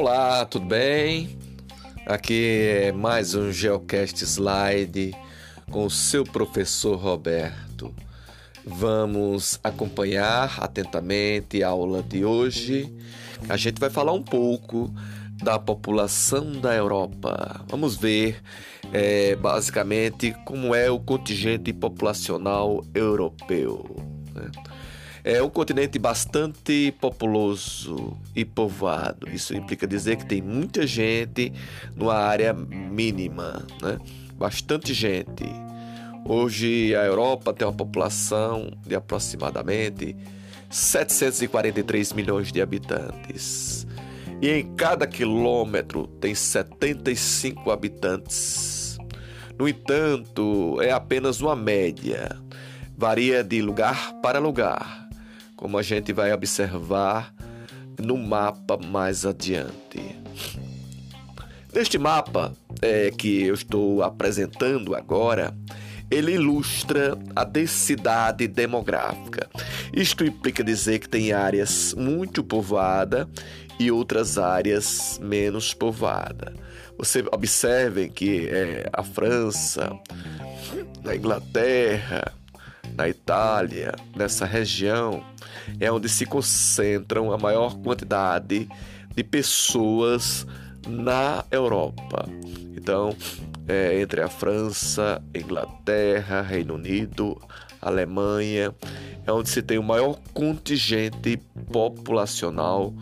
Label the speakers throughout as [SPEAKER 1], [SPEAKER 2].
[SPEAKER 1] Olá, tudo bem? Aqui é mais um Geocast Slide com o seu professor Roberto. Vamos acompanhar atentamente a aula de hoje. A gente vai falar um pouco da população da Europa. Vamos ver é, basicamente como é o contingente populacional europeu. Né? É um continente bastante populoso e povoado. Isso implica dizer que tem muita gente numa área mínima, né? Bastante gente. Hoje a Europa tem uma população de aproximadamente 743 milhões de habitantes. E em cada quilômetro tem 75 habitantes. No entanto, é apenas uma média. Varia de lugar para lugar como a gente vai observar no mapa mais adiante. Neste mapa é, que eu estou apresentando agora, ele ilustra a densidade demográfica. Isto implica dizer que tem áreas muito povoadas e outras áreas menos povoadas. Você observem que é, a França, a Inglaterra, na Itália, nessa região, é onde se concentram a maior quantidade de pessoas na Europa. Então, é, entre a França, Inglaterra, Reino Unido, Alemanha, é onde se tem o maior contingente populacional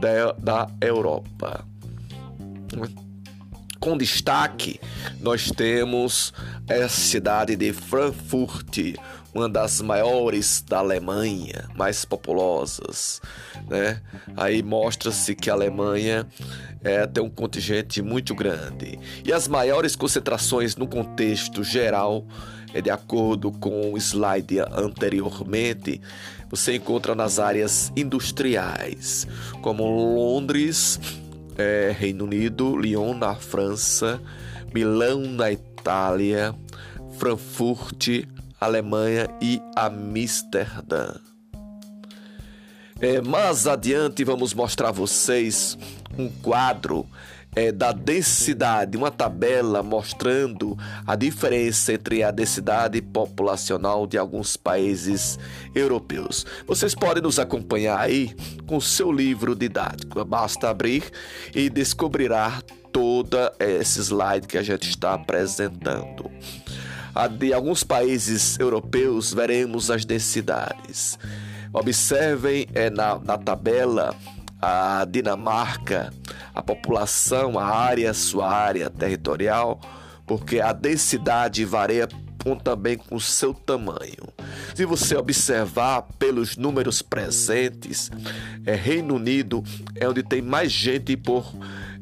[SPEAKER 1] da, da Europa. Com destaque, nós temos a cidade de Frankfurt, uma das maiores da Alemanha, mais populosas, né? Aí mostra-se que a Alemanha é, tem um contingente muito grande. E as maiores concentrações no contexto geral, é, de acordo com o slide anteriormente, você encontra nas áreas industriais, como Londres, é, Reino Unido, Lyon na França, Milão na Itália, Frankfurt, Alemanha e Amsterdã. É, mais adiante vamos mostrar a vocês um quadro é, da densidade, uma tabela mostrando a diferença entre a densidade populacional de alguns países europeus. Vocês podem nos acompanhar aí com seu livro didático. Basta abrir e descobrirá toda esse slide que a gente está apresentando a de alguns países europeus, veremos as densidades. Observem é, na, na tabela a Dinamarca, a população, a área, sua área territorial, porque a densidade varia também com o seu tamanho. Se você observar pelos números presentes, é, Reino Unido é onde tem mais gente por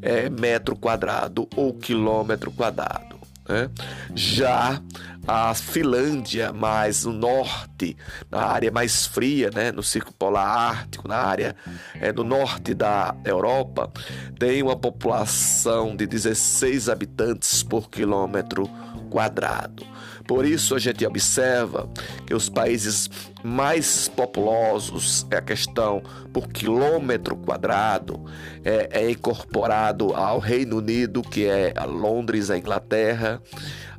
[SPEAKER 1] é, metro quadrado ou quilômetro quadrado. Né? Já a Finlândia, mais no norte, na área mais fria, né? no Círculo Polar Ártico, na área é, no norte da Europa, tem uma população de 16 habitantes por quilômetro quadrado. Por isso a gente observa que os países mais populosos é a questão por quilômetro quadrado é, é incorporado ao Reino Unido, que é a Londres, a Inglaterra,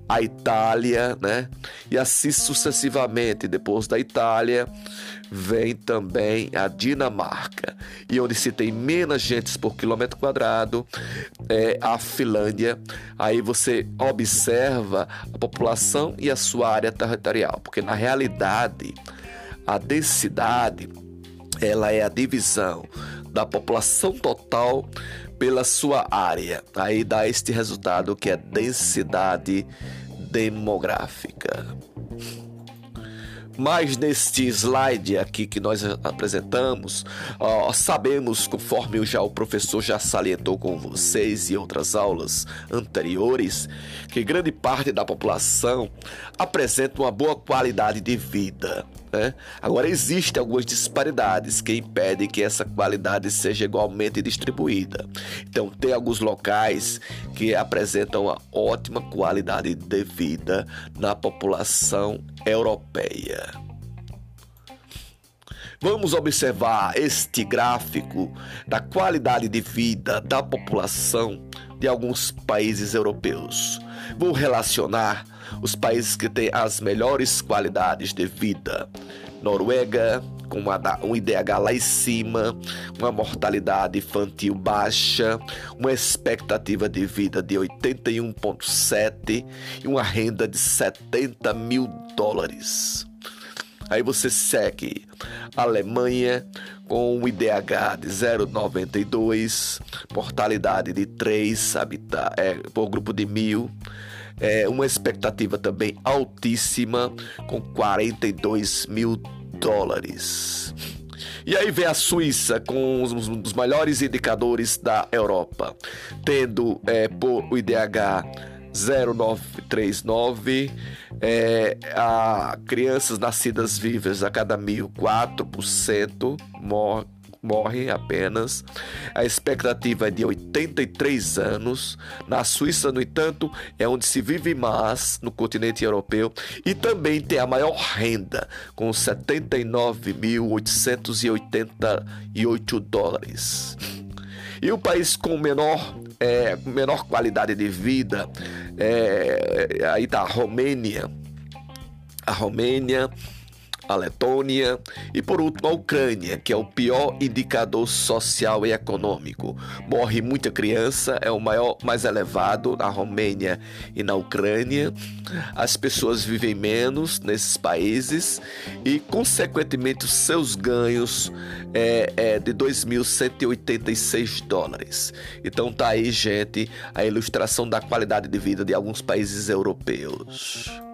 [SPEAKER 1] a Itália, né? E assim sucessivamente. Depois da Itália, vem também a Dinamarca. E onde se tem menos gente por quilômetro quadrado é a Finlândia. Aí você observa a população e a sua área territorial, porque na realidade a densidade ela é a divisão da população total pela sua área. Aí dá este resultado que é densidade demográfica. Mas neste slide aqui que nós apresentamos, ó, sabemos, conforme já o professor já salientou com vocês e outras aulas anteriores, que grande parte da população apresenta uma boa qualidade de vida. Né? Agora, existem algumas disparidades que impedem que essa qualidade seja igualmente distribuída. Então, tem alguns locais que apresentam uma ótima qualidade de vida na população europeia. Vamos observar este gráfico da qualidade de vida da população de alguns países europeus. Vou relacionar os países que têm as melhores qualidades de vida. Noruega, com uma, um IDH lá em cima, uma mortalidade infantil baixa, uma expectativa de vida de 81,7 e uma renda de 70 mil dólares. Aí você segue Alemanha com um IDH de 0,92, mortalidade de 3 habita é, por grupo de mil. É, uma expectativa também altíssima, com 42 mil dólares. E aí vem a Suíça com um dos maiores indicadores da Europa, tendo é, por o IDH 0939, é, a crianças nascidas vivas a cada mil, 4% mor morrem apenas. A expectativa é de 83 anos. Na Suíça, no entanto, é onde se vive mais no continente europeu e também tem a maior renda, com 79.888 dólares. E o país com menor, é, menor qualidade de vida, é, aí tá a Romênia. A Romênia a Letônia e por último a Ucrânia, que é o pior indicador social e econômico. Morre muita criança, é o maior, mais elevado na Romênia e na Ucrânia. As pessoas vivem menos nesses países e, consequentemente, os seus ganhos é, é de 2.186 dólares. Então tá aí, gente, a ilustração da qualidade de vida de alguns países europeus.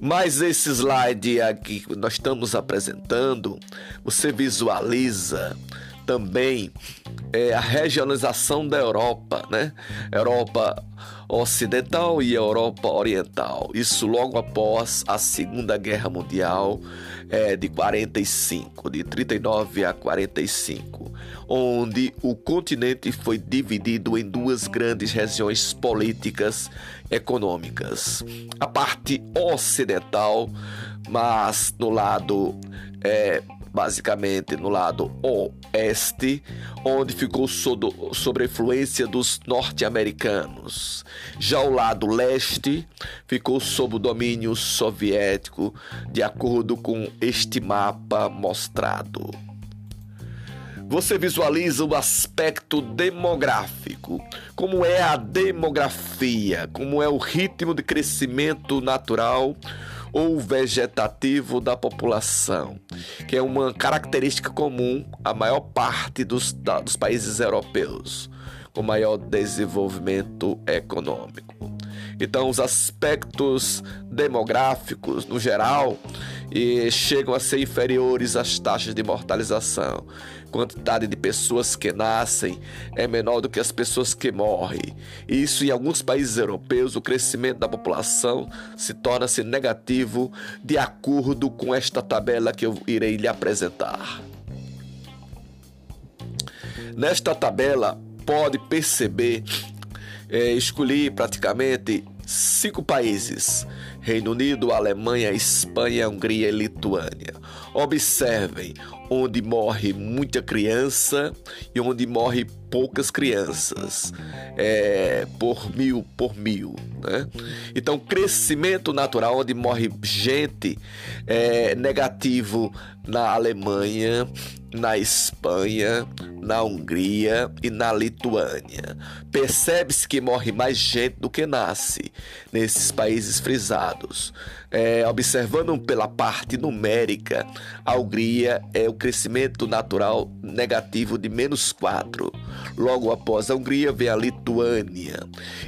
[SPEAKER 1] Mas esse slide aqui que nós estamos apresentando, você visualiza também é, a regionalização da Europa, né? Europa Ocidental e Europa Oriental. Isso logo após a Segunda Guerra Mundial é, de 45, de 39 a 45, onde o continente foi dividido em duas grandes regiões políticas econômicas. A parte ocidental, mas no lado é, basicamente no lado oeste, onde ficou sob, sob a influência dos norte-americanos. Já o lado leste ficou sob o domínio soviético, de acordo com este mapa mostrado. Você visualiza o aspecto demográfico, como é a demografia, como é o ritmo de crescimento natural ou vegetativo da população, que é uma característica comum à maior parte dos, da, dos países europeus, com maior desenvolvimento econômico. Então, os aspectos demográficos, no geral, e chegam a ser inferiores às taxas de mortalização. Quantidade de pessoas que nascem é menor do que as pessoas que morrem. Isso em alguns países europeus, o crescimento da população se torna-se negativo de acordo com esta tabela que eu irei lhe apresentar. Nesta tabela, pode perceber, é, escolhi praticamente cinco países Reino Unido, Alemanha, Espanha, Hungria e Lituânia. Observem onde morre muita criança e onde morre poucas crianças é, por mil por mil, né? Então crescimento natural onde morre gente é, negativo na Alemanha, na Espanha, na Hungria e na Lituânia. Percebe-se que morre mais gente do que nasce nesses países frisados. É, observando pela parte numérica, a Hungria é o crescimento natural negativo de menos 4. Logo após a Hungria vem a Lituânia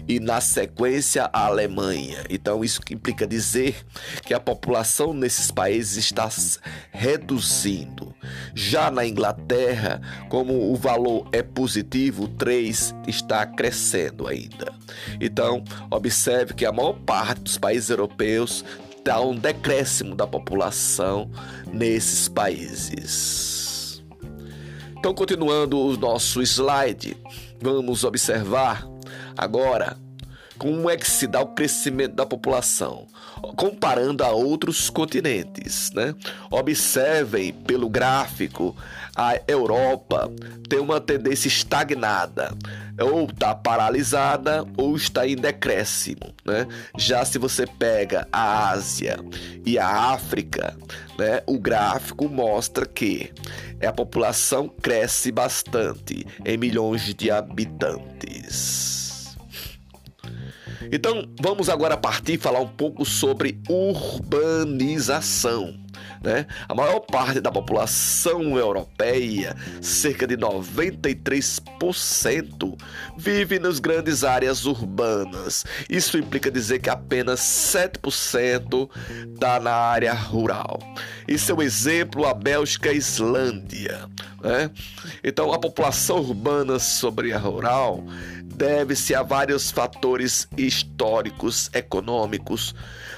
[SPEAKER 1] e na sequência a Alemanha. Então isso implica dizer que a população nesses países está reduzindo. Já na Inglaterra, como o valor é positivo, 3 está crescendo ainda. Então, observe que a maior parte dos países europeus está um decréscimo da população nesses países. Então, continuando o nosso slide, vamos observar agora como é que se dá o crescimento da população. Comparando a outros continentes. Né? Observem pelo gráfico, a Europa tem uma tendência estagnada, ou está paralisada ou está em decréscimo. Né? Já se você pega a Ásia e a África, né, o gráfico mostra que a população cresce bastante em milhões de habitantes. Então, vamos agora partir falar um pouco sobre urbanização. Né? A maior parte da população europeia, cerca de 93%, vive nas grandes áreas urbanas. Isso implica dizer que apenas 7% está na área rural. E seu exemplo, a Bélgica e Islândia. Né? Então, a população urbana sobre a rural deve-se a vários fatores históricos, econômicos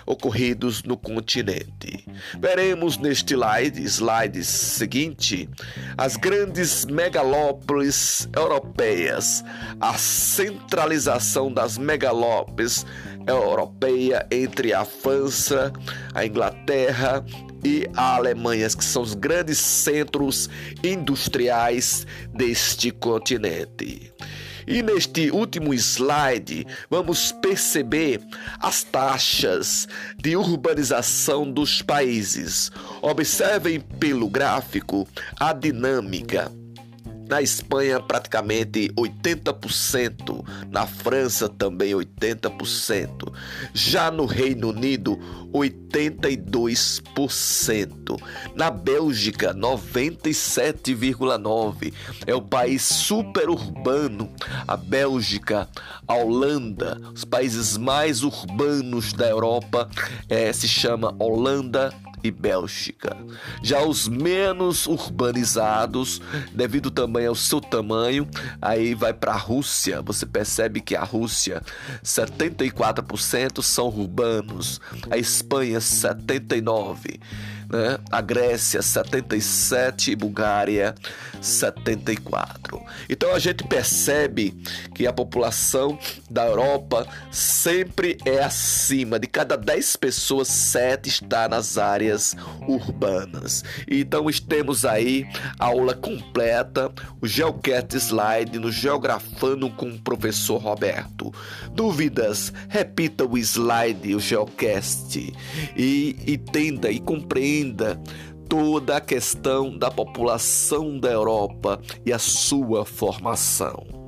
[SPEAKER 1] ocorridos no continente. Veremos neste slide, slide seguinte as grandes megalópolis europeias, a centralização das megalópolis europeia entre a França, a Inglaterra e a Alemanha, que são os grandes centros industriais deste continente. E neste último slide, vamos perceber as taxas de urbanização dos países. Observem pelo gráfico a dinâmica. Na Espanha, praticamente 80%. Na França, também 80%. Já no Reino Unido, 82%. Na Bélgica, 97,9%. É o país superurbano. A Bélgica, a Holanda, os países mais urbanos da Europa, é, se chama Holanda e Bélgica. Já os menos urbanizados, devido também ao seu tamanho, aí vai para a Rússia. Você percebe que a Rússia, 74% são urbanos, a Espanha 79%, né? a Grécia 77% e Bulgária 74%. Então a gente percebe que a população da Europa sempre é acima de cada 10 pessoas, 7 está nas áreas urbanas. Então temos aí a aula completa, o Geocast Slide no Geografando com o professor Roberto. Dúvidas? Repita o slide, o Geocast e entenda e compreenda toda a questão da população da Europa e a sua formação.